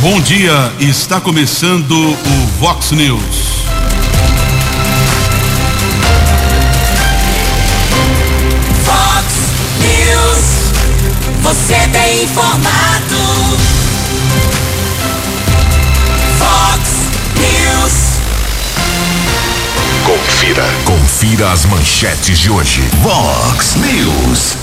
Bom dia, está começando o Vox News. Vox News, você tem informado. Vox News. Confira, confira as manchetes de hoje. Vox News.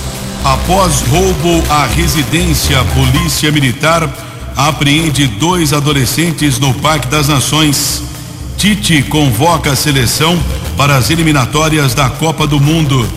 Após roubo à residência, Polícia Militar apreende dois adolescentes no Parque das Nações. Tite convoca a seleção para as eliminatórias da Copa do Mundo.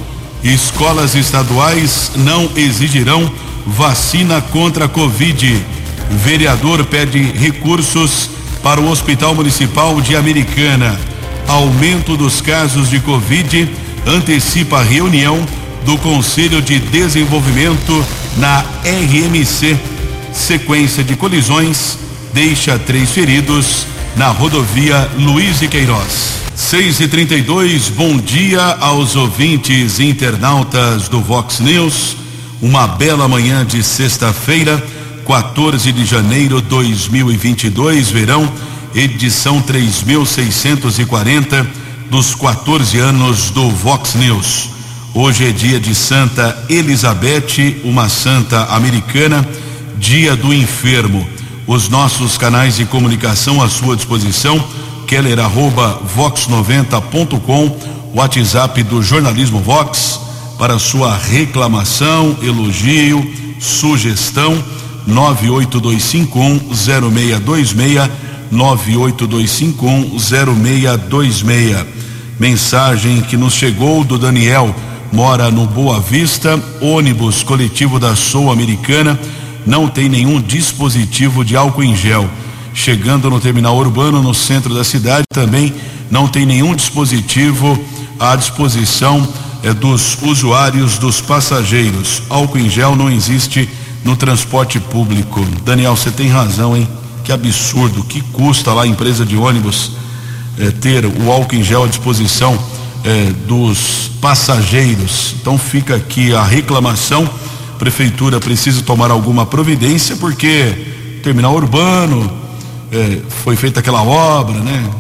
Escolas estaduais não exigirão vacina contra a Covid. Vereador pede recursos para o Hospital Municipal de Americana. Aumento dos casos de Covid antecipa a reunião do Conselho de Desenvolvimento na RMC. Sequência de colisões deixa três feridos na rodovia Luiz de Queiroz. 6 e 32 bom dia aos ouvintes internautas do Vox News. Uma bela manhã de sexta-feira, 14 de janeiro 2022, verão, edição 3640 dos 14 anos do Vox News. Hoje é dia de Santa Elizabeth, uma santa americana, dia do enfermo. Os nossos canais de comunicação à sua disposição, keller arroba vox90.com, WhatsApp do jornalismo Vox, para sua reclamação, elogio, sugestão, 982510626, 982510626. Mensagem que nos chegou do Daniel mora no Boa Vista, ônibus coletivo da Sul Americana não tem nenhum dispositivo de álcool em gel. Chegando no terminal urbano no centro da cidade também não tem nenhum dispositivo à disposição eh, dos usuários, dos passageiros. Álcool em gel não existe no transporte público. Daniel, você tem razão, hein? Que absurdo, que custa lá a empresa de ônibus eh, ter o álcool em gel à disposição eh, dos passageiros. Então fica aqui a reclamação. Prefeitura precisa tomar alguma providência porque terminal urbano eh, foi feita aquela obra, né?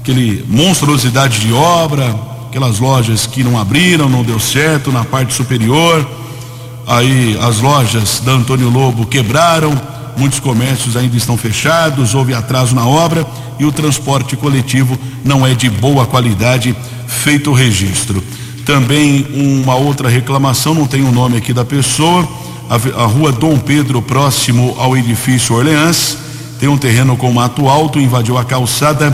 Aquele monstruosidade de obra, aquelas lojas que não abriram, não deu certo na parte superior. Aí as lojas da Antônio Lobo quebraram, muitos comércios ainda estão fechados, houve atraso na obra e o transporte coletivo não é de boa qualidade, feito o registro. Também uma outra reclamação, não tem o nome aqui da pessoa, a, a rua Dom Pedro, próximo ao edifício Orleans, tem um terreno com mato alto, invadiu a calçada,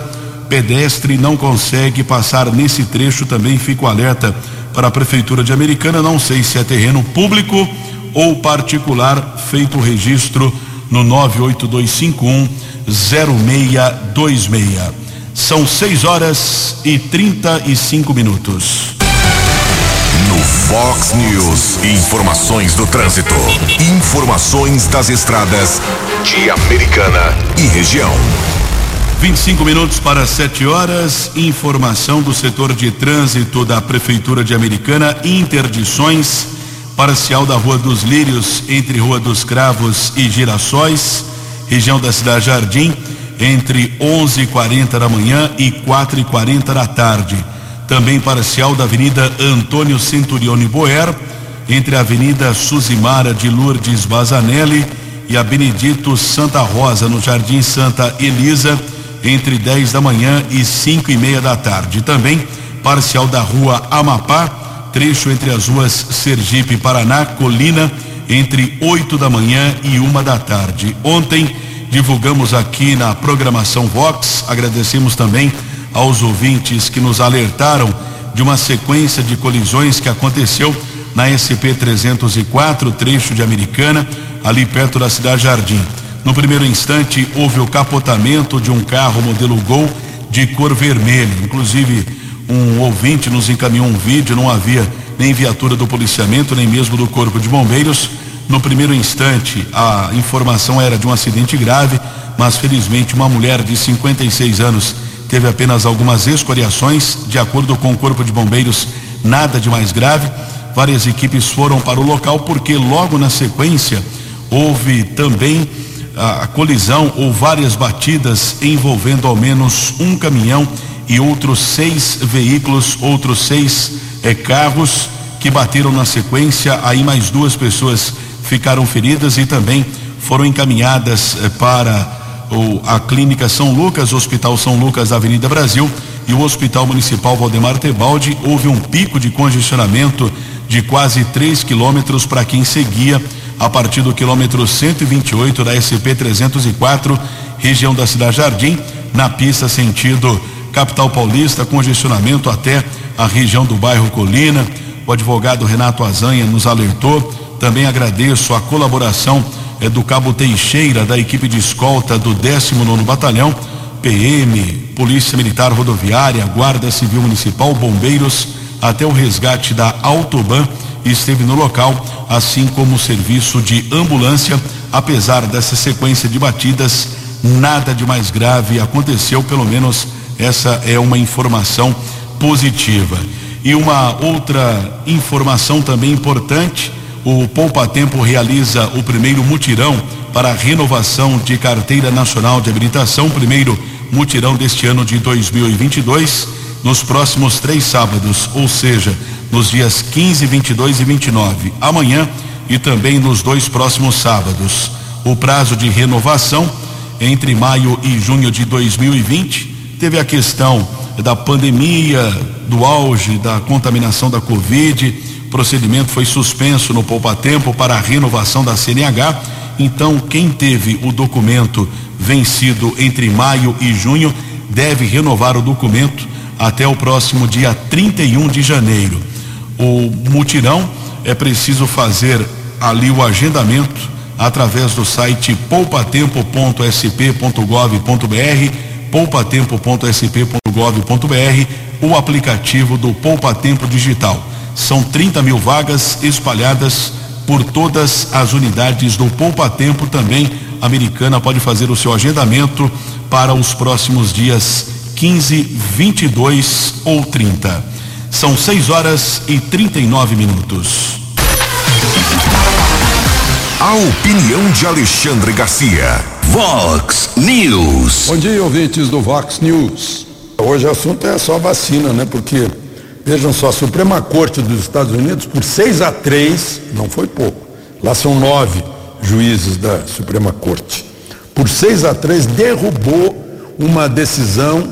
pedestre não consegue passar nesse trecho, também fico alerta para a Prefeitura de Americana, não sei se é terreno público ou particular, feito o registro no 98251 0626. São 6 horas e 35 minutos. Fox News, informações do trânsito. Informações das estradas de Americana e região. 25 minutos para 7 horas. Informação do setor de trânsito da Prefeitura de Americana. Interdições. Parcial da Rua dos Lírios, entre Rua dos Cravos e Girassóis, região da Cidade Jardim, entre 11h40 da manhã e 4h40 da tarde. Também parcial da Avenida Antônio Centurione Boer, entre a Avenida Suzimara de Lourdes Bazanelli e a Benedito Santa Rosa, no Jardim Santa Elisa, entre 10 da manhã e 5 e meia da tarde. Também parcial da Rua Amapá, trecho entre as ruas Sergipe Paraná, Colina, entre 8 da manhã e uma da tarde. Ontem divulgamos aqui na programação Vox, agradecemos também aos ouvintes que nos alertaram de uma sequência de colisões que aconteceu na SP 304, trecho de Americana, ali perto da cidade Jardim. No primeiro instante, houve o capotamento de um carro modelo Gol de cor vermelha. Inclusive, um ouvinte nos encaminhou um vídeo, não havia nem viatura do policiamento, nem mesmo do Corpo de Bombeiros. No primeiro instante, a informação era de um acidente grave, mas felizmente uma mulher de 56 anos teve apenas algumas escoriações, de acordo com o Corpo de Bombeiros, nada de mais grave. Várias equipes foram para o local porque logo na sequência houve também a, a colisão ou várias batidas envolvendo ao menos um caminhão e outros seis veículos, outros seis eh, carros que bateram na sequência. Aí mais duas pessoas ficaram feridas e também foram encaminhadas eh, para o, a Clínica São Lucas, Hospital São Lucas da Avenida Brasil e o Hospital Municipal Valdemar Tebaldi. Houve um pico de congestionamento de quase 3 quilômetros para quem seguia a partir do quilômetro 128 da SP 304, região da Cidade Jardim, na pista sentido capital paulista, congestionamento até a região do bairro Colina. O advogado Renato Azanha nos alertou. Também agradeço a colaboração eh, do Cabo Teixeira, da equipe de escolta do 19 Batalhão, PM, Polícia Militar Rodoviária, Guarda Civil Municipal, Bombeiros, até o resgate da Autoban esteve no local, assim como o serviço de ambulância. Apesar dessa sequência de batidas, nada de mais grave aconteceu, pelo menos essa é uma informação positiva. E uma outra informação também importante: o Poupa Tempo realiza o primeiro mutirão para a renovação de carteira nacional de habilitação, primeiro mutirão deste ano de 2022, nos próximos três sábados, ou seja, nos dias 15, 22 e 29, amanhã e também nos dois próximos sábados. O prazo de renovação entre maio e junho de 2020 teve a questão da pandemia, do auge da contaminação da Covid, procedimento foi suspenso no Poupa Tempo para a renovação da CNH. Então, quem teve o documento vencido entre maio e junho deve renovar o documento até o próximo dia 31 de janeiro. O mutirão é preciso fazer ali o agendamento através do site poupatempo.sp.gov.br poupatempo.sp.gov.br, o aplicativo do Poupa Tempo Digital. São 30 mil vagas espalhadas por todas as unidades do Poupa Tempo. Também a Americana pode fazer o seu agendamento para os próximos dias 15, 22 ou 30. São 6 horas e 39 minutos. A opinião de Alexandre Garcia. Vox News. Bom dia, ouvintes do Vox News. Hoje o assunto é só vacina, né? Porque, vejam só, a Suprema Corte dos Estados Unidos, por 6 a 3, não foi pouco. Lá são nove juízes da Suprema Corte. Por 6 a 3, derrubou uma decisão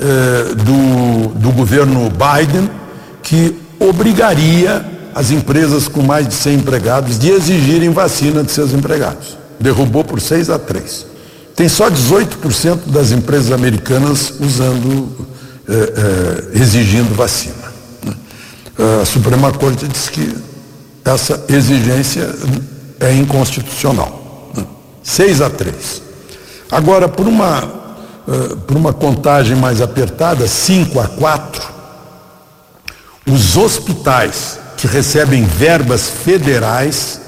eh, do, do governo Biden que obrigaria as empresas com mais de 100 empregados de exigirem vacina de seus empregados. Derrubou por 6 a 3. Tem só 18% das empresas americanas usando, eh, eh, exigindo vacina. Né? A Suprema Corte disse que essa exigência é inconstitucional. Né? 6 a 3. Agora, por uma, uh, por uma contagem mais apertada, 5 a 4, os hospitais que recebem verbas federais,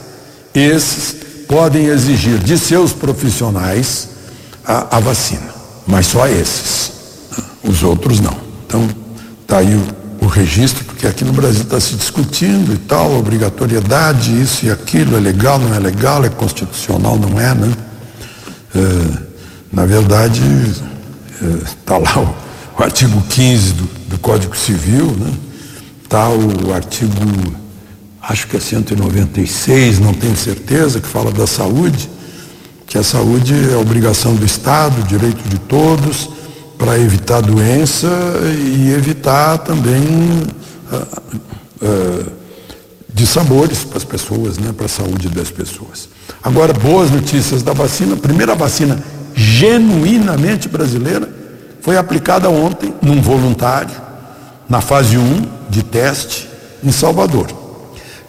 esses podem exigir de seus profissionais a, a vacina, mas só esses, os outros não. Então, está aí o, o, registro, porque aqui no Brasil está se discutindo e tal, obrigatoriedade, isso e aquilo, é legal, não é legal, é constitucional, não é, né? É, na verdade, está é, lá o, o, artigo 15 do, do Código Civil, né? Está o artigo, acho que é 196, não tenho certeza, que fala da saúde, que a saúde é obrigação do Estado, direito de todos, para evitar doença e evitar também uh, uh, para as pessoas, né, para a saúde das pessoas. Agora, boas notícias da vacina. A primeira vacina genuinamente brasileira foi aplicada ontem num voluntário, na fase 1 de teste, em Salvador.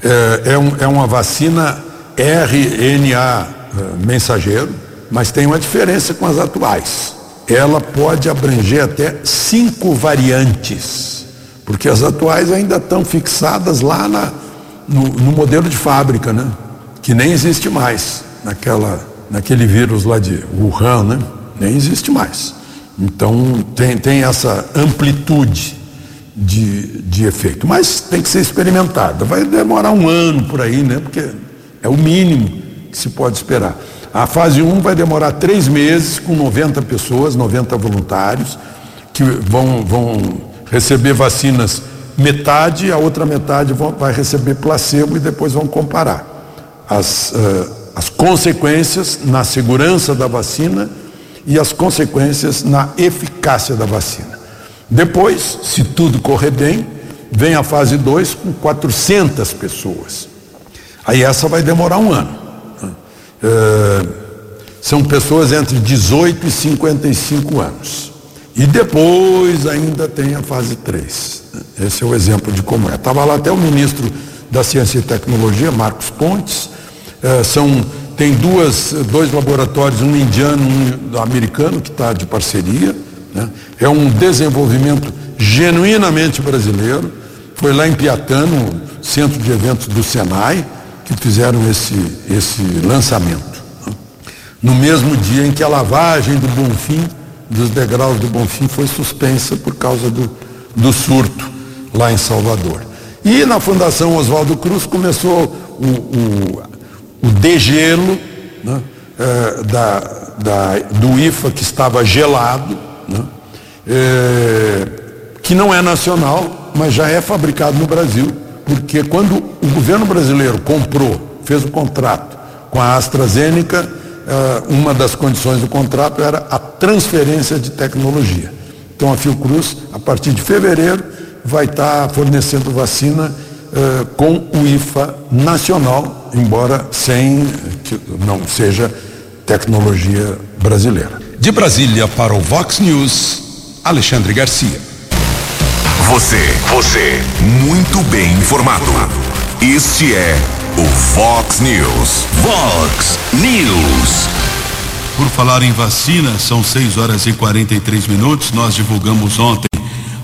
É, é, um, é uma vacina RNA é, mensageiro, mas tem uma diferença com as atuais. Ela pode abranger até cinco variantes, porque as atuais ainda estão fixadas lá na, no, no modelo de fábrica, né? Que nem existe mais naquela, naquele vírus lá de Wuhan, né? Nem existe mais. Então tem, tem essa amplitude de, de efeito. Mas tem que ser experimentada. Vai demorar um ano por aí, né? Porque é o mínimo que se pode esperar. A fase 1 vai demorar três meses com 90 pessoas, 90 voluntários, que vão, vão receber vacinas metade, a outra metade vão, vai receber placebo e depois vão comparar as, uh, as consequências na segurança da vacina e as consequências na eficácia da vacina. Depois, se tudo correr bem, vem a fase 2 com 400 pessoas. Aí essa vai demorar um ano. Uh, são pessoas entre 18 e 55 anos. E depois ainda tem a fase 3. Esse é o exemplo de como é. Estava lá até o ministro da Ciência e Tecnologia, Marcos Pontes. Uh, são, tem duas, dois laboratórios, um indiano e um americano, que está de parceria. Né? É um desenvolvimento genuinamente brasileiro. Foi lá em Piatã, no centro de eventos do Senai, que fizeram esse, esse lançamento. Né? No mesmo dia em que a lavagem do Bonfim, dos degraus do Bonfim, foi suspensa por causa do, do surto lá em Salvador. E na Fundação Oswaldo Cruz começou o, o, o degelo né, é, da, da, do IFA que estava gelado, né, é, que não é nacional, mas já é fabricado no Brasil, porque quando o governo brasileiro comprou, fez o contrato com a AstraZeneca, é, uma das condições do contrato era a transferência de tecnologia. Então a Fiocruz, a partir de fevereiro, vai estar fornecendo vacina uh, com o IFA nacional, embora sem que não seja tecnologia brasileira. De Brasília para o Vox News, Alexandre Garcia. Você, você, muito bem informado. Este é o Vox News. Vox News. Por falar em vacina, são 6 horas e 43 minutos. Nós divulgamos ontem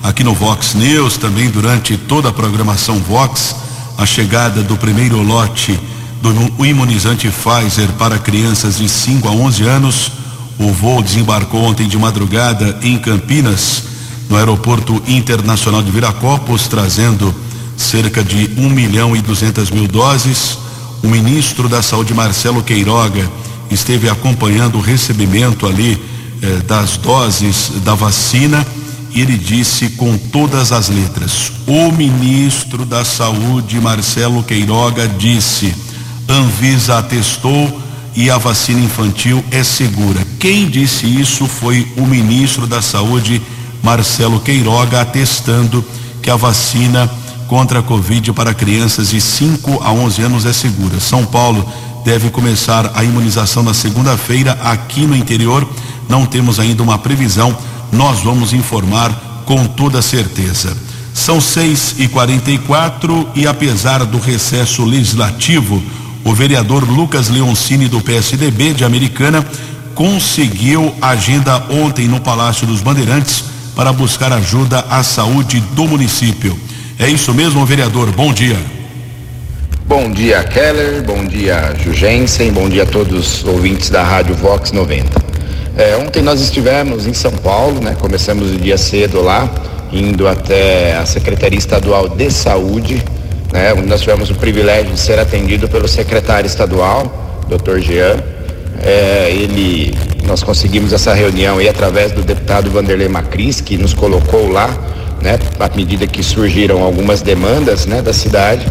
aqui no Vox News, também durante toda a programação Vox, a chegada do primeiro lote do imunizante Pfizer para crianças de 5 a 11 anos. O voo desembarcou ontem de madrugada em Campinas, no Aeroporto Internacional de Viracopos, trazendo cerca de 1 milhão e 200 mil doses. O ministro da Saúde, Marcelo Queiroga, esteve acompanhando o recebimento ali eh, das doses da vacina e ele disse com todas as letras: o ministro da Saúde, Marcelo Queiroga, disse: Anvisa atestou e a vacina infantil é segura. Quem disse isso foi o ministro da Saúde, Marcelo Queiroga, atestando que a vacina contra a Covid para crianças de 5 a 11 anos é segura. São Paulo deve começar a imunização na segunda-feira. Aqui no interior não temos ainda uma previsão. Nós vamos informar com toda certeza. São 6 e 44 e apesar do recesso legislativo, o vereador Lucas Leoncini do PSDB de Americana conseguiu agenda ontem no Palácio dos Bandeirantes para buscar ajuda à saúde do município. É isso mesmo, vereador. Bom dia. Bom dia, Keller. Bom dia, Jugensen. Bom dia a todos os ouvintes da Rádio Vox 90. É, ontem nós estivemos em São Paulo, né? Começamos o dia cedo lá, indo até a Secretaria Estadual de Saúde, né? Onde nós tivemos o privilégio de ser atendido pelo secretário estadual, Dr. Jean. É, ele, nós conseguimos essa reunião aí através do deputado Vanderlei Macris, que nos colocou lá, né? À medida que surgiram algumas demandas, né? Da cidade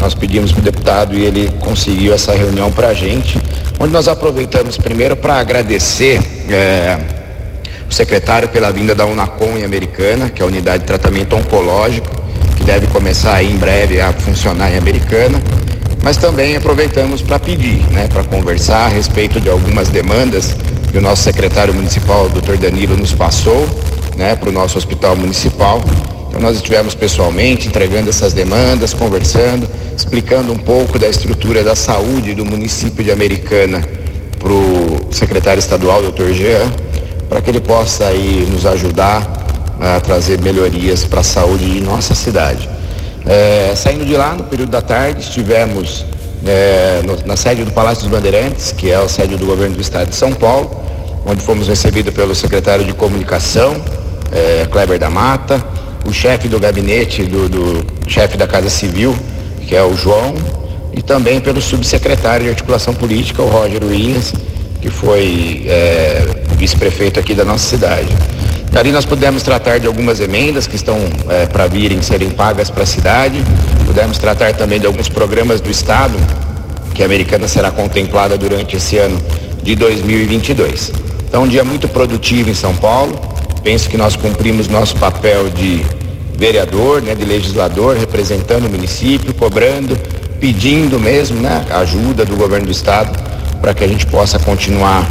nós pedimos para o deputado e ele conseguiu essa reunião para a gente, onde nós aproveitamos primeiro para agradecer é, o secretário pela vinda da Unacom em Americana, que é a unidade de tratamento oncológico, que deve começar em breve a funcionar em Americana. Mas também aproveitamos para pedir, né, para conversar a respeito de algumas demandas que o nosso secretário municipal, doutor Danilo, nos passou né, para o nosso hospital municipal então nós estivemos pessoalmente entregando essas demandas, conversando, explicando um pouco da estrutura da saúde do município de Americana para o secretário estadual, doutor Jean, para que ele possa aí nos ajudar a trazer melhorias para a saúde de nossa cidade. É, saindo de lá, no período da tarde, estivemos é, no, na sede do Palácio dos Bandeirantes, que é a sede do governo do estado de São Paulo, onde fomos recebidos pelo secretário de Comunicação, é, Kleber da Mata, o chefe do gabinete do, do chefe da Casa Civil, que é o João, e também pelo subsecretário de Articulação Política, o Roger Williams, que foi é, vice-prefeito aqui da nossa cidade. Ali nós pudemos tratar de algumas emendas que estão é, para virem serem pagas para a cidade, pudemos tratar também de alguns programas do Estado, que a Americana será contemplada durante esse ano de 2022. Então, um dia muito produtivo em São Paulo. Penso que nós cumprimos nosso papel de vereador, né, de legislador, representando o município, cobrando, pedindo mesmo né, ajuda do governo do estado para que a gente possa continuar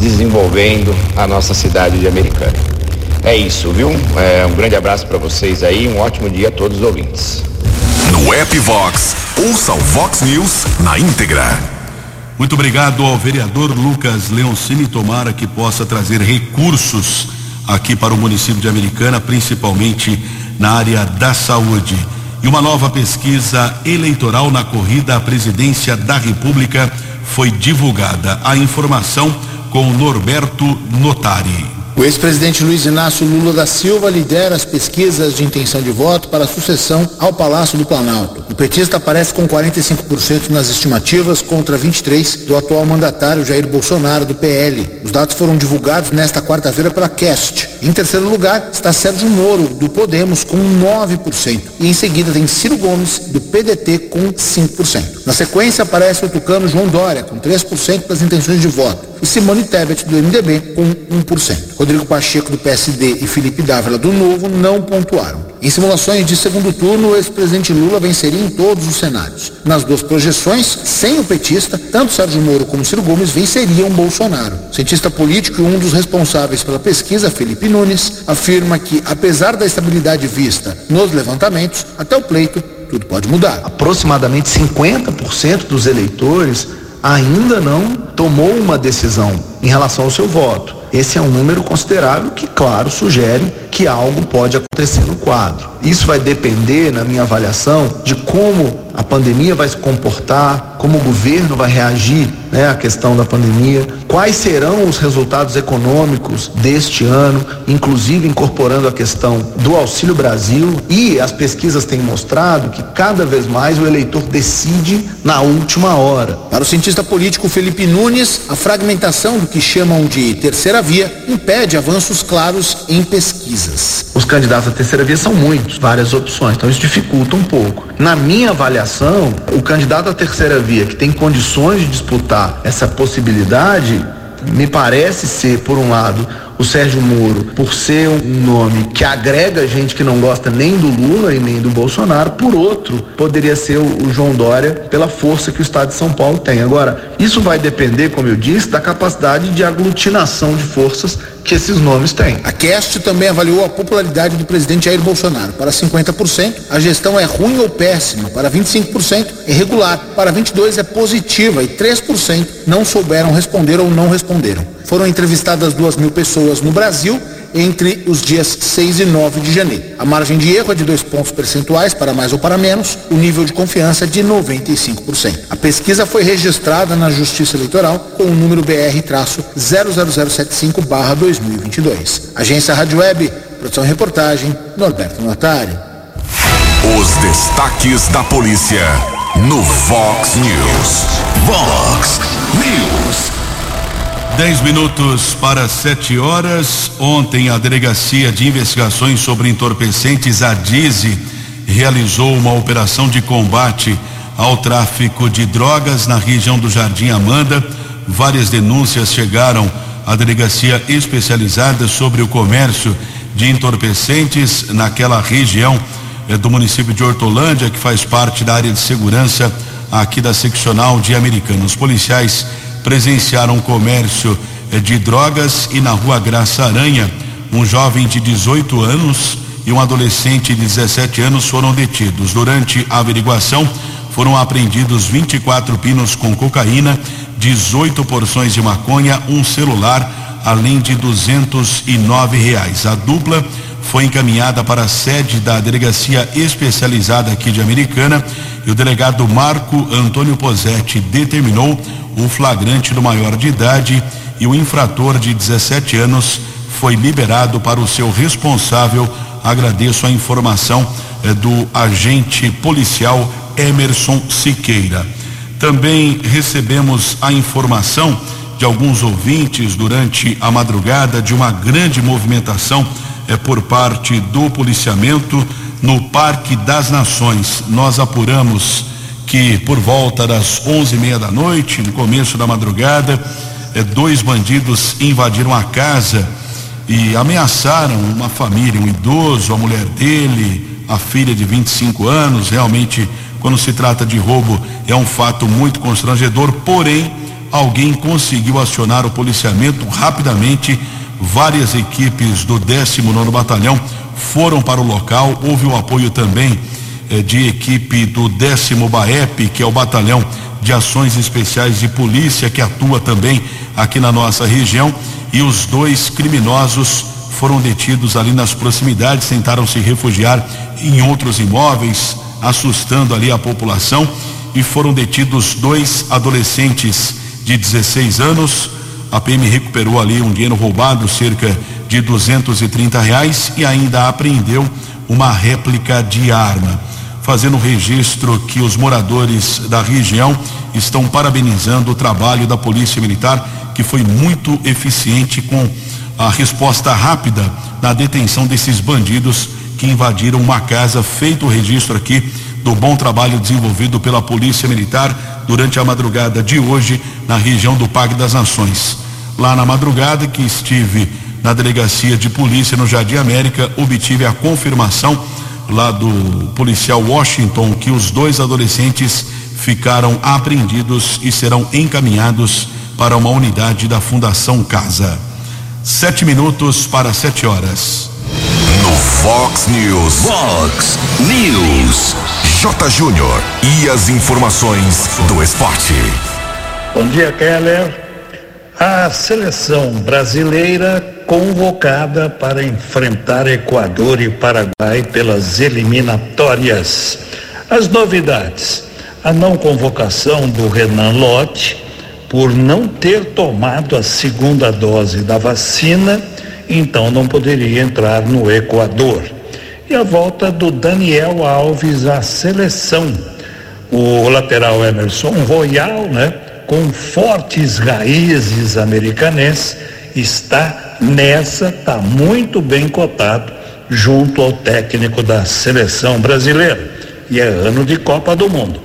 desenvolvendo a nossa cidade de Americana. É isso, viu? É, um grande abraço para vocês aí, um ótimo dia a todos os ouvintes. No app Vox, ouça o Vox News na íntegra. Muito obrigado ao vereador Lucas Leoncini. Tomara que possa trazer recursos aqui para o município de Americana, principalmente na área da saúde. E uma nova pesquisa eleitoral na corrida à presidência da República foi divulgada. A informação com Norberto Notari. O ex-presidente Luiz Inácio Lula da Silva lidera as pesquisas de intenção de voto para a sucessão ao Palácio do Planalto. O petista aparece com 45% nas estimativas contra 23% do atual mandatário Jair Bolsonaro do PL. Os dados foram divulgados nesta quarta-feira pela Cast. Em terceiro lugar está Sérgio Moro do Podemos com 9% e em seguida tem Ciro Gomes do PDT com 5%. Na sequência aparece o tucano João Dória com 3% das intenções de voto e Simone Tebet, do MDB, com 1%. Rodrigo Pacheco, do PSD, e Felipe Dávila, do Novo, não pontuaram. Em simulações de segundo turno, o ex-presidente Lula venceria em todos os cenários. Nas duas projeções, sem o petista, tanto Sérgio Moro como Ciro Gomes venceriam Bolsonaro. Cientista político e um dos responsáveis pela pesquisa, Felipe Nunes, afirma que, apesar da estabilidade vista nos levantamentos, até o pleito, tudo pode mudar. Aproximadamente 50% dos eleitores ainda não tomou uma decisão em relação ao seu voto. Esse é um número considerável que, claro, sugere que algo pode acontecer no quadro. Isso vai depender, na minha avaliação, de como a pandemia vai se comportar, como o governo vai reagir né, à questão da pandemia, quais serão os resultados econômicos deste ano, inclusive incorporando a questão do Auxílio Brasil. E as pesquisas têm mostrado que cada vez mais o eleitor decide na última hora. Para o cientista político Felipe Nunes, a fragmentação do que chamam de terceira via impede avanços claros em pesquisas. Os candidatos à terceira via são muitos, várias opções, então isso dificulta um pouco. Na minha avaliação, o candidato à terceira via que tem condições de disputar essa possibilidade, me parece ser, por um lado, o Sérgio Moro, por ser um nome que agrega gente que não gosta nem do Lula e nem do Bolsonaro, por outro, poderia ser o, João Dória, pela força que o Estado de São Paulo tem. Agora, isso vai depender, como eu disse, da capacidade de aglutinação de forças que esses nomes têm. A Cast também avaliou a popularidade do presidente Jair Bolsonaro. Para 50%, a gestão é ruim ou péssima. Para 25%, é regular. Para 22% é positiva. E 3% não souberam responder ou não responderam. Foram entrevistadas duas mil pessoas no Brasil entre os dias 6 e 9 de janeiro. A margem de erro é de dois pontos percentuais, para mais ou para menos, o nível de confiança é de 95%. A pesquisa foi registrada na Justiça Eleitoral com o número BR-00075-2022. Agência Rádio Web, produção e reportagem, Norberto Notari. Os destaques da polícia no Vox News. Vox News. Dez minutos para sete horas. Ontem, a Delegacia de Investigações sobre Entorpecentes, a DIZI, realizou uma operação de combate ao tráfico de drogas na região do Jardim Amanda. Várias denúncias chegaram à delegacia especializada sobre o comércio de entorpecentes naquela região eh, do município de Hortolândia, que faz parte da área de segurança aqui da seccional de Americanos. Policiais presenciaram o comércio eh, de drogas e na rua Graça Aranha, um jovem de 18 anos e um adolescente de 17 anos foram detidos. Durante a averiguação, foram apreendidos 24 pinos com cocaína, 18 porções de maconha, um celular, além de 209 reais. A dupla foi encaminhada para a sede da delegacia especializada aqui de Americana e o delegado Marco Antônio Posetti determinou o flagrante do maior de idade e o infrator de 17 anos foi liberado para o seu responsável. Agradeço a informação eh, do agente policial Emerson Siqueira. Também recebemos a informação de alguns ouvintes durante a madrugada de uma grande movimentação é, por parte do policiamento no Parque das Nações. Nós apuramos que por volta das onze e meia da noite, no começo da madrugada, é, dois bandidos invadiram a casa e ameaçaram uma família, um idoso, a mulher dele, a filha de 25 anos. Realmente, quando se trata de roubo, é um fato muito constrangedor, porém, alguém conseguiu acionar o policiamento rapidamente. Várias equipes do 19 Batalhão foram para o local. Houve o apoio também eh, de equipe do décimo BAEP, que é o Batalhão de Ações Especiais de Polícia, que atua também aqui na nossa região e os dois criminosos foram detidos ali nas proximidades, tentaram se refugiar em outros imóveis, assustando ali a população e foram detidos dois adolescentes de 16 anos. A PM recuperou ali um dinheiro roubado, cerca de 230 reais, e ainda apreendeu uma réplica de arma. Fazendo registro que os moradores da região estão parabenizando o trabalho da Polícia Militar que foi muito eficiente com a resposta rápida na detenção desses bandidos que invadiram uma casa, feito o registro aqui do bom trabalho desenvolvido pela Polícia Militar durante a madrugada de hoje na região do Parque das Nações. Lá na madrugada que estive na delegacia de polícia no Jardim América, obtive a confirmação lá do policial Washington que os dois adolescentes ficaram apreendidos e serão encaminhados para uma unidade da Fundação Casa. Sete minutos para sete horas. No Fox News. Fox News. J. Júnior. E as informações do esporte. Bom dia, Keller. A seleção brasileira convocada para enfrentar Equador e Paraguai pelas eliminatórias. As novidades: a não convocação do Renan Lotte por não ter tomado a segunda dose da vacina, então não poderia entrar no Equador. E a volta do Daniel Alves à seleção. O lateral Emerson Royal, né, com fortes raízes americanenses, está nessa, está muito bem cotado junto ao técnico da seleção brasileira. E é ano de Copa do Mundo.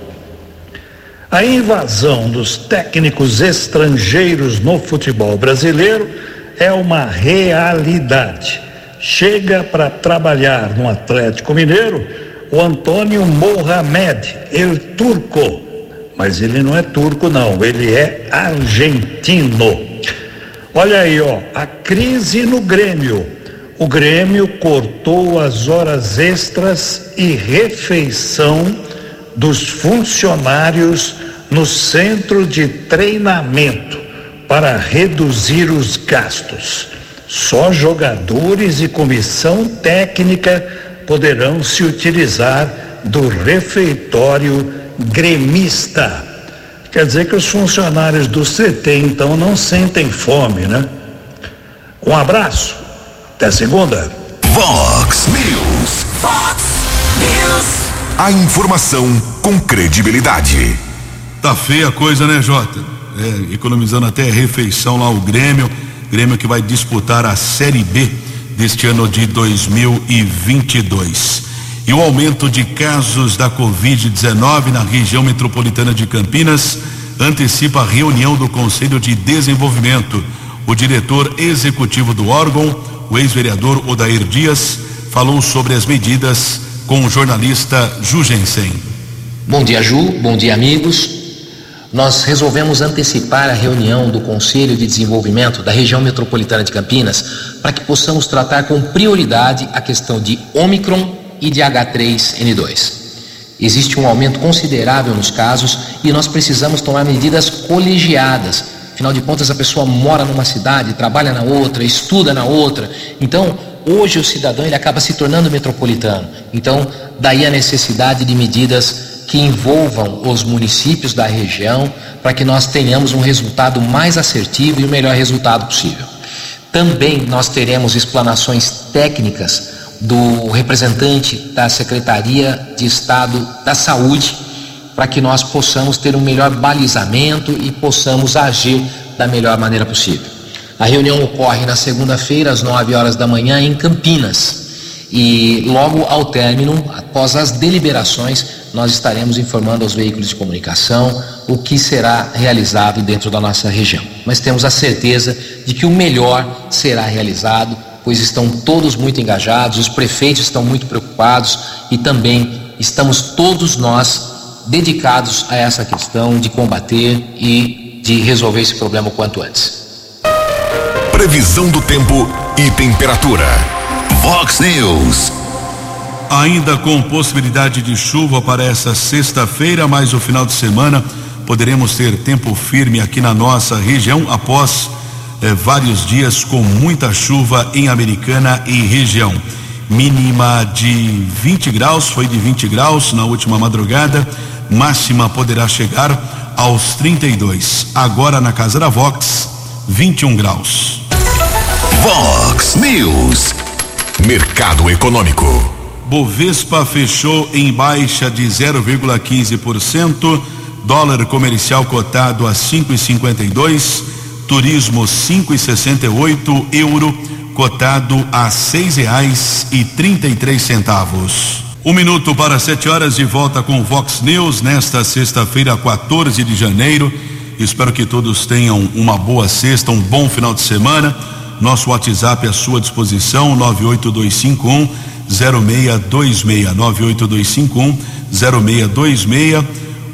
A invasão dos técnicos estrangeiros no futebol brasileiro é uma realidade. Chega para trabalhar no Atlético Mineiro o Antônio Mohamed, el turco. Mas ele não é turco, não, ele é argentino. Olha aí, ó, a crise no Grêmio. O Grêmio cortou as horas extras e refeição dos funcionários no centro de treinamento para reduzir os gastos. Só jogadores e comissão técnica poderão se utilizar do refeitório gremista. Quer dizer que os funcionários do CT então não sentem fome, né? Um abraço. Até segunda. Vox News. Fox News. A informação com credibilidade. Tá feia a coisa, né, Jota? É, economizando até refeição lá o Grêmio, Grêmio que vai disputar a Série B deste ano de 2022. E o aumento de casos da Covid-19 na região metropolitana de Campinas antecipa a reunião do Conselho de Desenvolvimento. O diretor executivo do órgão, o ex-vereador Odair Dias, falou sobre as medidas com o jornalista Jugensen. Bom dia, Ju. Bom dia, amigos. Nós resolvemos antecipar a reunião do Conselho de Desenvolvimento da região metropolitana de Campinas para que possamos tratar com prioridade a questão de Omicron e de H3N2. Existe um aumento considerável nos casos e nós precisamos tomar medidas colegiadas. Afinal de contas, a pessoa mora numa cidade, trabalha na outra, estuda na outra. Então, hoje o cidadão ele acaba se tornando metropolitano. Então, daí a necessidade de medidas que envolvam os municípios da região para que nós tenhamos um resultado mais assertivo e o melhor resultado possível. Também nós teremos explanações técnicas do representante da Secretaria de Estado da Saúde para que nós possamos ter um melhor balizamento e possamos agir da melhor maneira possível. A reunião ocorre na segunda-feira, às 9 horas da manhã, em Campinas. E logo ao término, após as deliberações, nós estaremos informando aos veículos de comunicação o que será realizado dentro da nossa região. Mas temos a certeza de que o melhor será realizado, pois estão todos muito engajados, os prefeitos estão muito preocupados e também estamos todos nós dedicados a essa questão de combater e de resolver esse problema o quanto antes. Previsão do tempo e temperatura. Vox News. Ainda com possibilidade de chuva para essa sexta-feira, mas o final de semana poderemos ter tempo firme aqui na nossa região após eh, vários dias com muita chuva em Americana e região. Mínima de 20 graus, foi de 20 graus na última madrugada, máxima poderá chegar aos 32. Agora na Casa da Vox, 21 graus. Vox News. Mercado Econômico. Bovespa fechou em baixa de 0,15%, dólar comercial cotado a 5,52, turismo 5,68, euro cotado a seis reais e trinta e três centavos. Um minuto para sete horas de volta com Vox News nesta sexta-feira, 14 de janeiro. Espero que todos tenham uma boa sexta, um bom final de semana. Nosso WhatsApp à sua disposição, 98251 0626 98251 0626.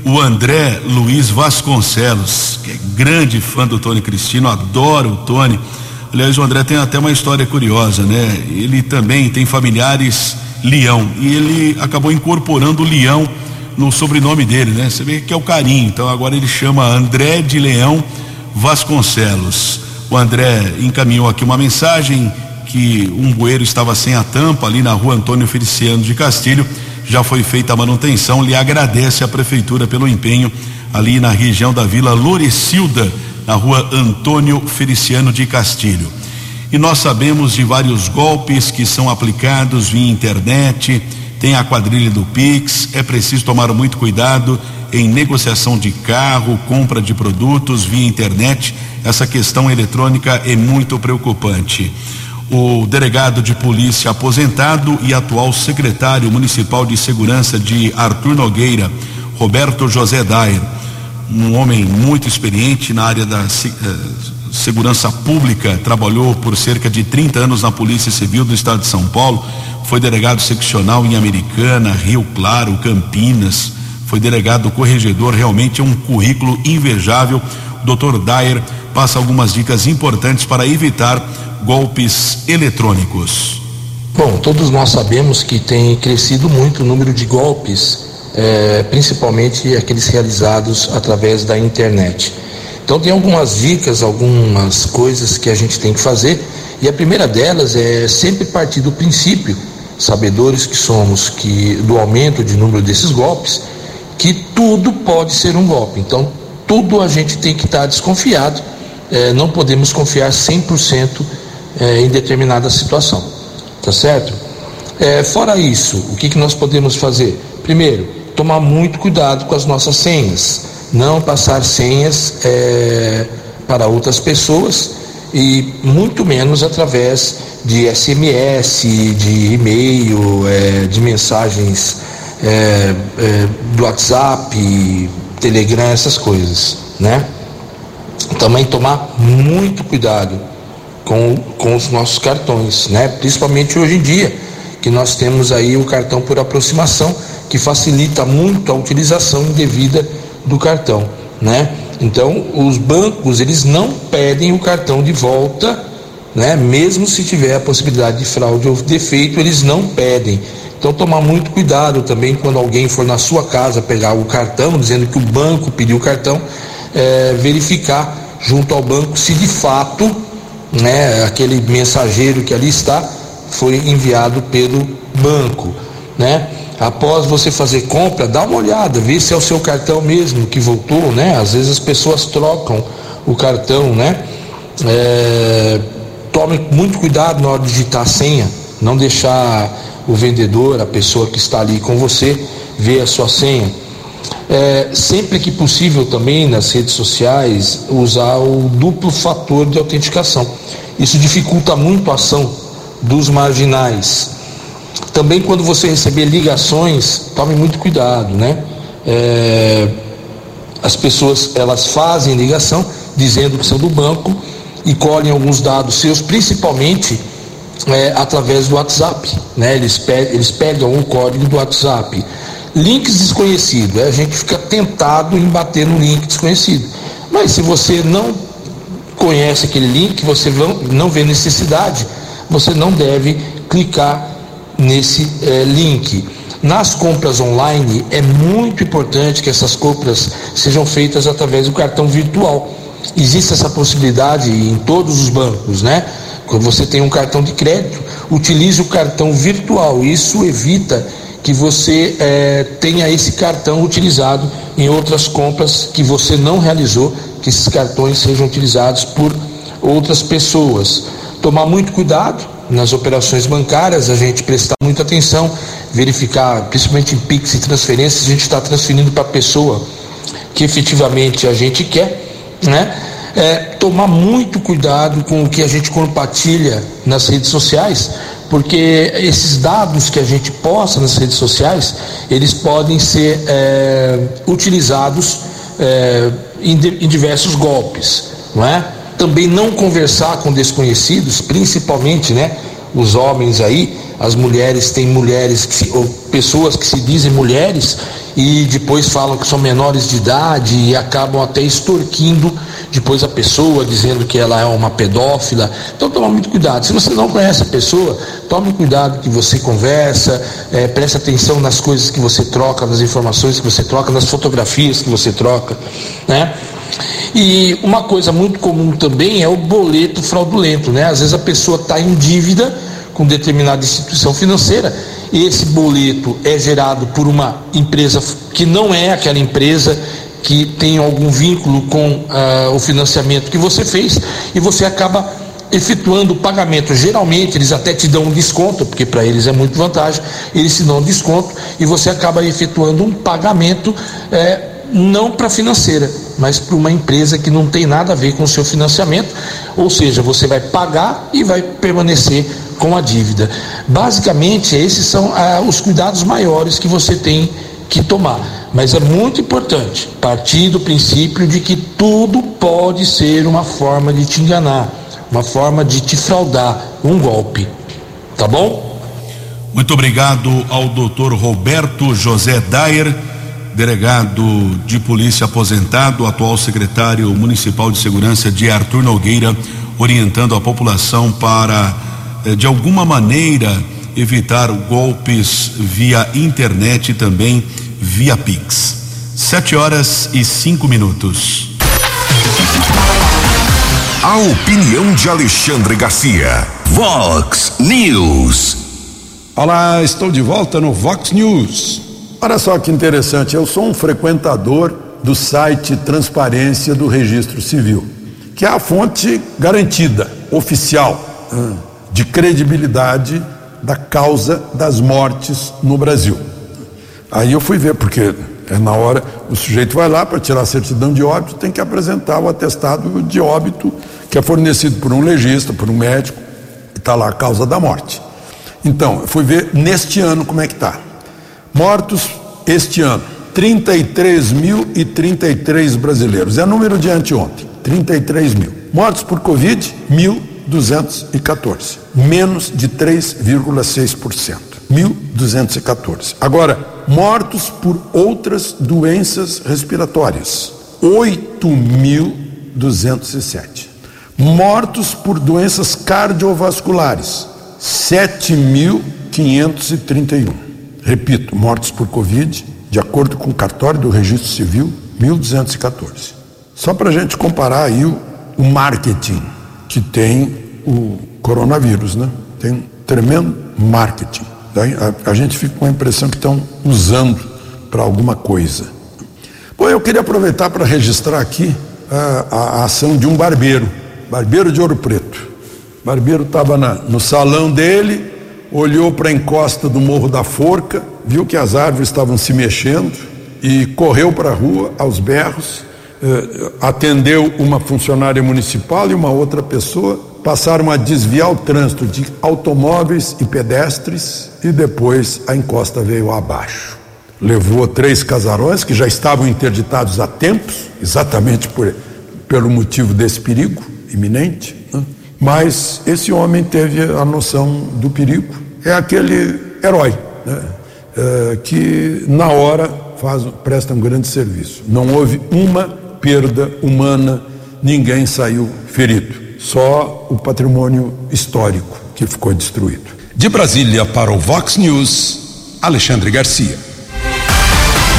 O André Luiz Vasconcelos, que é grande fã do Tony Cristino, adoro o Tony. Aliás, o André tem até uma história curiosa, né? Ele também tem familiares Leão e ele acabou incorporando o Leão no sobrenome dele, né? Você vê que é o carinho. Então agora ele chama André de Leão Vasconcelos. O André encaminhou aqui uma mensagem que um bueiro estava sem a tampa ali na rua Antônio Feliciano de Castilho. Já foi feita a manutenção. Lhe agradece a prefeitura pelo empenho ali na região da Vila Lorecilda, na rua Antônio Feliciano de Castilho. E nós sabemos de vários golpes que são aplicados via internet, tem a quadrilha do Pix, é preciso tomar muito cuidado em negociação de carro, compra de produtos via internet. Essa questão eletrônica é muito preocupante o delegado de polícia aposentado e atual secretário municipal de segurança de Arthur Nogueira, Roberto José Dair, um homem muito experiente na área da eh, segurança pública, trabalhou por cerca de 30 anos na Polícia Civil do Estado de São Paulo, foi delegado seccional em Americana, Rio Claro, Campinas, foi delegado corregedor, realmente é um currículo invejável. Dr. Dair passa algumas dicas importantes para evitar golpes eletrônicos? Bom, todos nós sabemos que tem crescido muito o número de golpes, é, principalmente aqueles realizados através da internet. Então tem algumas dicas, algumas coisas que a gente tem que fazer, e a primeira delas é sempre partir do princípio, sabedores que somos, que do aumento de número desses golpes, que tudo pode ser um golpe. Então tudo a gente tem que estar desconfiado, é, não podemos confiar 100% é, em determinada situação. Tá certo? É, fora isso, o que, que nós podemos fazer? Primeiro, tomar muito cuidado com as nossas senhas. Não passar senhas é, para outras pessoas e muito menos através de SMS, de e-mail, de mensagens é, é, do WhatsApp, Telegram, essas coisas, né? Também tomar muito cuidado com, com os nossos cartões, né? Principalmente hoje em dia, que nós temos aí o cartão por aproximação, que facilita muito a utilização indevida do cartão, né? Então, os bancos, eles não pedem o cartão de volta, né? Mesmo se tiver a possibilidade de fraude ou defeito, eles não pedem. Então, tomar muito cuidado também quando alguém for na sua casa pegar o cartão, dizendo que o banco pediu o cartão, é, verificar junto ao banco se de fato né, aquele mensageiro que ali está foi enviado pelo banco, né? Após você fazer compra, dá uma olhada, vê se é o seu cartão mesmo que voltou, né? Às vezes as pessoas trocam o cartão, né? É, tome muito cuidado na hora de digitar a senha, não deixar o vendedor, a pessoa que está ali com você, ver a sua senha. É, sempre que possível também nas redes sociais usar o duplo fator de autenticação. Isso dificulta muito a ação dos marginais. Também quando você receber ligações, tome muito cuidado, né? É, as pessoas elas fazem ligação dizendo que são do banco e colhem alguns dados seus, principalmente é, através do WhatsApp. Né? Eles, pe eles pegam o código do WhatsApp. Links desconhecidos, a gente fica tentado em bater no link desconhecido. Mas se você não conhece aquele link, você não vê necessidade, você não deve clicar nesse é, link. Nas compras online, é muito importante que essas compras sejam feitas através do cartão virtual. Existe essa possibilidade em todos os bancos, né? Quando você tem um cartão de crédito, utilize o cartão virtual. Isso evita que você é, tenha esse cartão utilizado em outras compras que você não realizou, que esses cartões sejam utilizados por outras pessoas. Tomar muito cuidado nas operações bancárias, a gente prestar muita atenção, verificar, principalmente em PIX e transferências, a gente está transferindo para a pessoa que efetivamente a gente quer, né? É, tomar muito cuidado com o que a gente compartilha nas redes sociais, porque esses dados que a gente posta nas redes sociais, eles podem ser é, utilizados é, em, em diversos golpes, não é? também não conversar com desconhecidos, principalmente, né, os homens aí, as mulheres têm mulheres que se, ou pessoas que se dizem mulheres e depois falam que são menores de idade e acabam até extorquindo depois a pessoa, dizendo que ela é uma pedófila. Então toma muito cuidado. Se você não conhece a pessoa, tome cuidado que você conversa, é, preste atenção nas coisas que você troca, nas informações que você troca, nas fotografias que você troca, né? E uma coisa muito comum também é o boleto fraudulento, né? Às vezes a pessoa está em dívida com determinada instituição financeira esse boleto é gerado por uma empresa que não é aquela empresa que tem algum vínculo com uh, o financiamento que você fez e você acaba efetuando o pagamento. Geralmente eles até te dão um desconto, porque para eles é muito vantagem, eles te dão um desconto e você acaba efetuando um pagamento eh, não para financeira, mas para uma empresa que não tem nada a ver com o seu financiamento, ou seja, você vai pagar e vai permanecer com a dívida. Basicamente, esses são ah, os cuidados maiores que você tem que tomar. Mas é muito importante partir do princípio de que tudo pode ser uma forma de te enganar, uma forma de te fraudar, um golpe. Tá bom? Muito obrigado ao doutor Roberto José Dyer delegado de polícia aposentado, atual secretário municipal de segurança de Arthur Nogueira, orientando a população para, de alguma maneira, evitar golpes via internet e também via Pix. Sete horas e cinco minutos. A opinião de Alexandre Garcia. Vox News. Olá, estou de volta no Vox News. Olha só que interessante, eu sou um frequentador do site Transparência do Registro Civil, que é a fonte garantida, oficial, de credibilidade da causa das mortes no Brasil. Aí eu fui ver, porque é na hora, o sujeito vai lá para tirar a certidão de óbito, tem que apresentar o atestado de óbito que é fornecido por um legista, por um médico, e está lá a causa da morte. Então, eu fui ver neste ano como é que está. Mortos este ano, 33.033 brasileiros. É número de anteontem, 33 mil. Mortos por Covid, 1.214. Menos de 3,6%. 1.214. Agora, mortos por outras doenças respiratórias, 8.207. Mortos por doenças cardiovasculares, 7.531. Repito, mortos por Covid, de acordo com o cartório do Registro Civil, 1.214. Só para a gente comparar aí o, o, marketing que tem o coronavírus, né? Tem um tremendo marketing. A, a gente fica com a impressão que estão usando para alguma coisa. Bom, eu queria aproveitar para registrar aqui a, a, ação de um barbeiro, barbeiro de Ouro Preto. Barbeiro estava no salão dele, olhou para a encosta do Morro da Forca, viu que as árvores estavam se mexendo, e correu para a rua aos berros, atendeu uma funcionária municipal e uma outra pessoa, passaram a desviar o trânsito de automóveis e pedestres e depois a encosta veio abaixo. Levou três casarões que já estavam interditados há tempos, exatamente por, pelo motivo desse perigo iminente. Né? Mas esse homem teve a noção do perigo. É aquele herói né? é, que, na hora, faz, presta um grande serviço. Não houve uma perda humana, ninguém saiu ferido. Só o patrimônio histórico que ficou destruído. De Brasília para o Vox News, Alexandre Garcia.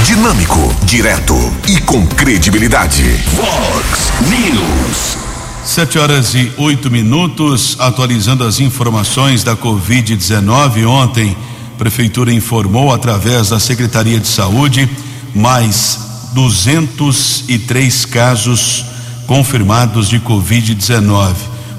Dinâmico, direto e com credibilidade. Vox News. Sete horas e oito minutos, atualizando as informações da Covid-19. Ontem, a Prefeitura informou, através da Secretaria de Saúde, mais 203 casos confirmados de Covid-19,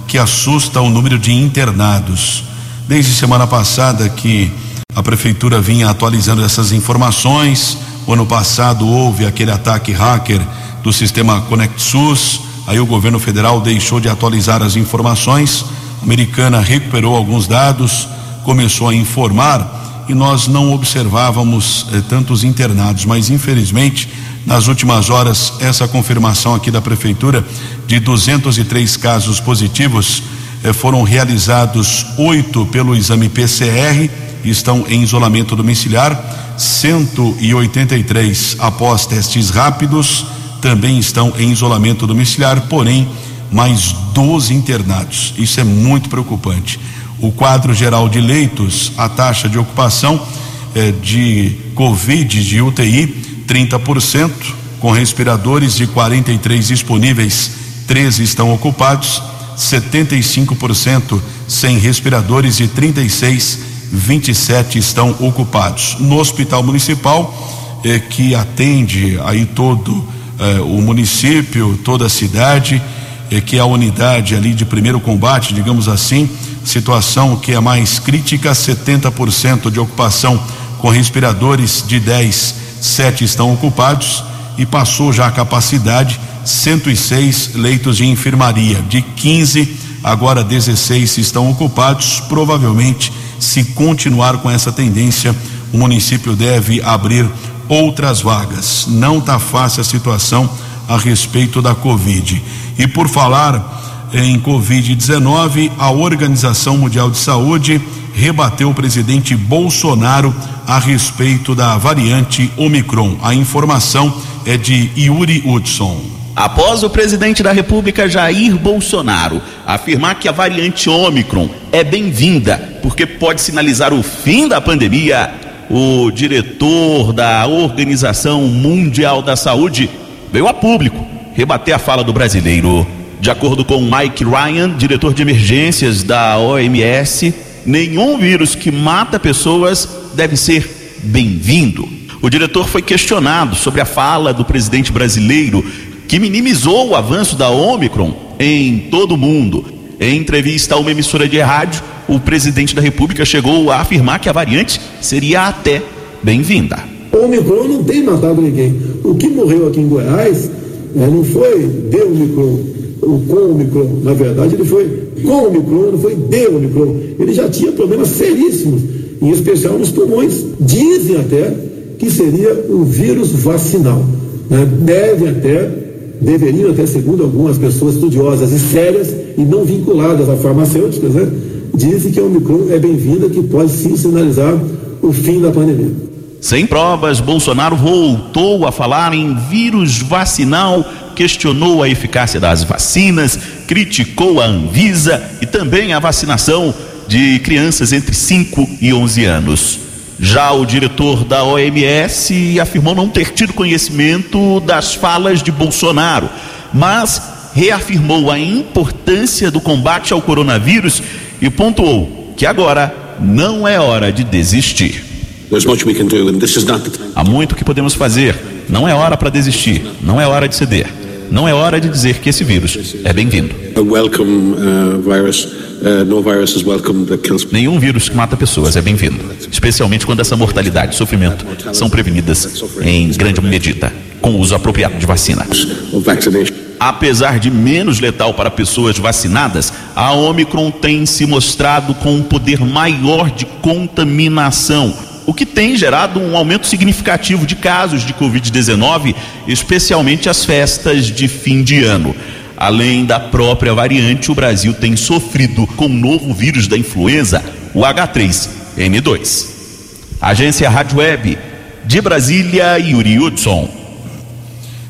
que assusta o número de internados. Desde semana passada que a Prefeitura vinha atualizando essas informações. O ano passado houve aquele ataque hacker do sistema ConectSUS Aí o governo federal deixou de atualizar as informações. A americana recuperou alguns dados, começou a informar e nós não observávamos eh, tantos internados, mas infelizmente nas últimas horas essa confirmação aqui da prefeitura de 203 casos positivos eh, foram realizados oito pelo exame PCR estão em isolamento domiciliar 183 após testes rápidos também estão em isolamento domiciliar, porém, mais 12 internados. Isso é muito preocupante. O quadro geral de leitos, a taxa de ocupação eh, de Covid de UTI, 30%, com respiradores de 43 disponíveis, 13 estão ocupados, 75% sem respiradores e 36, 27 estão ocupados. No Hospital Municipal, eh, que atende aí todo eh, o município, toda a cidade, eh, que é a unidade ali de primeiro combate, digamos assim, situação que é mais crítica, 70% de ocupação com respiradores, de 10, 7 estão ocupados e passou já a capacidade 106 leitos de enfermaria, de 15 agora 16 estão ocupados, provavelmente se continuar com essa tendência, o município deve abrir outras vagas. Não está fácil a situação a respeito da Covid. E por falar em Covid-19, a Organização Mundial de Saúde rebateu o presidente Bolsonaro a respeito da variante Omicron. A informação é de Yuri Hudson. Após o presidente da República Jair Bolsonaro afirmar que a variante Omicron é bem-vinda porque pode sinalizar o fim da pandemia, o diretor da Organização Mundial da Saúde veio a público rebater a fala do brasileiro. De acordo com Mike Ryan, diretor de emergências da OMS, nenhum vírus que mata pessoas deve ser bem-vindo. O diretor foi questionado sobre a fala do presidente brasileiro que minimizou o avanço da Omicron em todo o mundo. Em entrevista a uma emissora de rádio, o presidente da República chegou a afirmar que a variante seria até bem-vinda. Omicron não tem matado ninguém. O que morreu aqui em Goiás né, não foi de Omicron, o com Omicron. Na verdade, ele foi com Omicron, não foi de Omicron. Ele já tinha problemas seríssimos, em especial nos pulmões. Dizem até que seria um vírus vacinal. Né? Deve até, deveriam até, segundo algumas pessoas estudiosas e sérias e não vinculadas a farmacêuticas, né? dizem que a Omicron é bem-vinda, que pode sim sinalizar o fim da pandemia. Sem provas, Bolsonaro voltou a falar em vírus vacinal, questionou a eficácia das vacinas, criticou a Anvisa e também a vacinação de crianças entre 5 e 11 anos. Já o diretor da OMS afirmou não ter tido conhecimento das falas de Bolsonaro, mas reafirmou a importância do combate ao coronavírus e pontuou que agora não é hora de desistir. Há muito que podemos fazer, não é hora para desistir, não é hora de ceder. Não é hora de dizer que esse vírus é bem-vindo. Nenhum vírus que mata pessoas é bem-vindo, especialmente quando essa mortalidade e sofrimento são prevenidas em grande medida com o uso apropriado de vacina. Apesar de menos letal para pessoas vacinadas, a Omicron tem se mostrado com um poder maior de contaminação, o que tem gerado um aumento significativo de casos de Covid-19, especialmente as festas de fim de ano. Além da própria variante, o Brasil tem sofrido com o novo vírus da influenza, o H3N2. Agência Rádio Web, de Brasília, Yuri Hudson.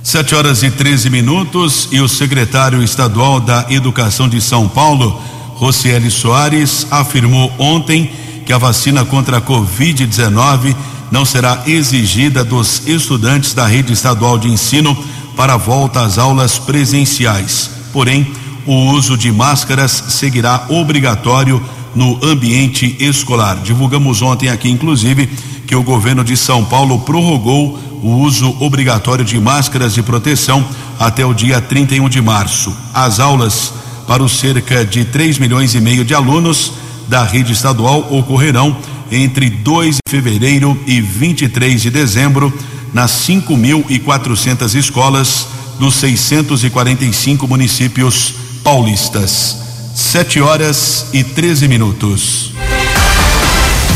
Sete horas e 13 minutos e o secretário estadual da Educação de São Paulo, Rocieli Soares, afirmou ontem que a vacina contra a Covid-19 não será exigida dos estudantes da rede estadual de ensino para a volta às aulas presenciais. Porém, o uso de máscaras seguirá obrigatório no ambiente escolar. Divulgamos ontem aqui, inclusive, que o governo de São Paulo prorrogou o uso obrigatório de máscaras de proteção até o dia 31 de março. As aulas para os cerca de 3 milhões e meio de alunos da rede estadual ocorrerão entre 2 de fevereiro e 23 de dezembro nas 5.400 escolas dos 645 municípios paulistas. 7 horas e 13 minutos.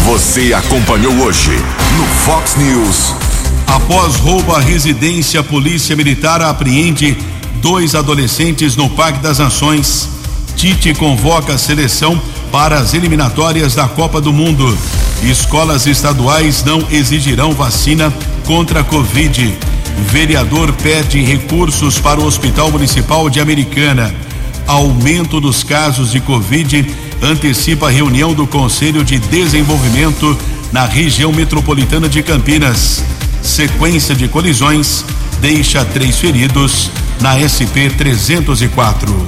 Você acompanhou hoje no Fox News. Após roubo à residência, a Polícia Militar apreende dois adolescentes no Parque das Nações. Tite convoca a seleção para as eliminatórias da Copa do Mundo. Escolas estaduais não exigirão vacina contra a Covid. Vereador pede recursos para o Hospital Municipal de Americana. Aumento dos casos de Covid antecipa a reunião do Conselho de Desenvolvimento na região metropolitana de Campinas. Sequência de colisões deixa três feridos na SP 304.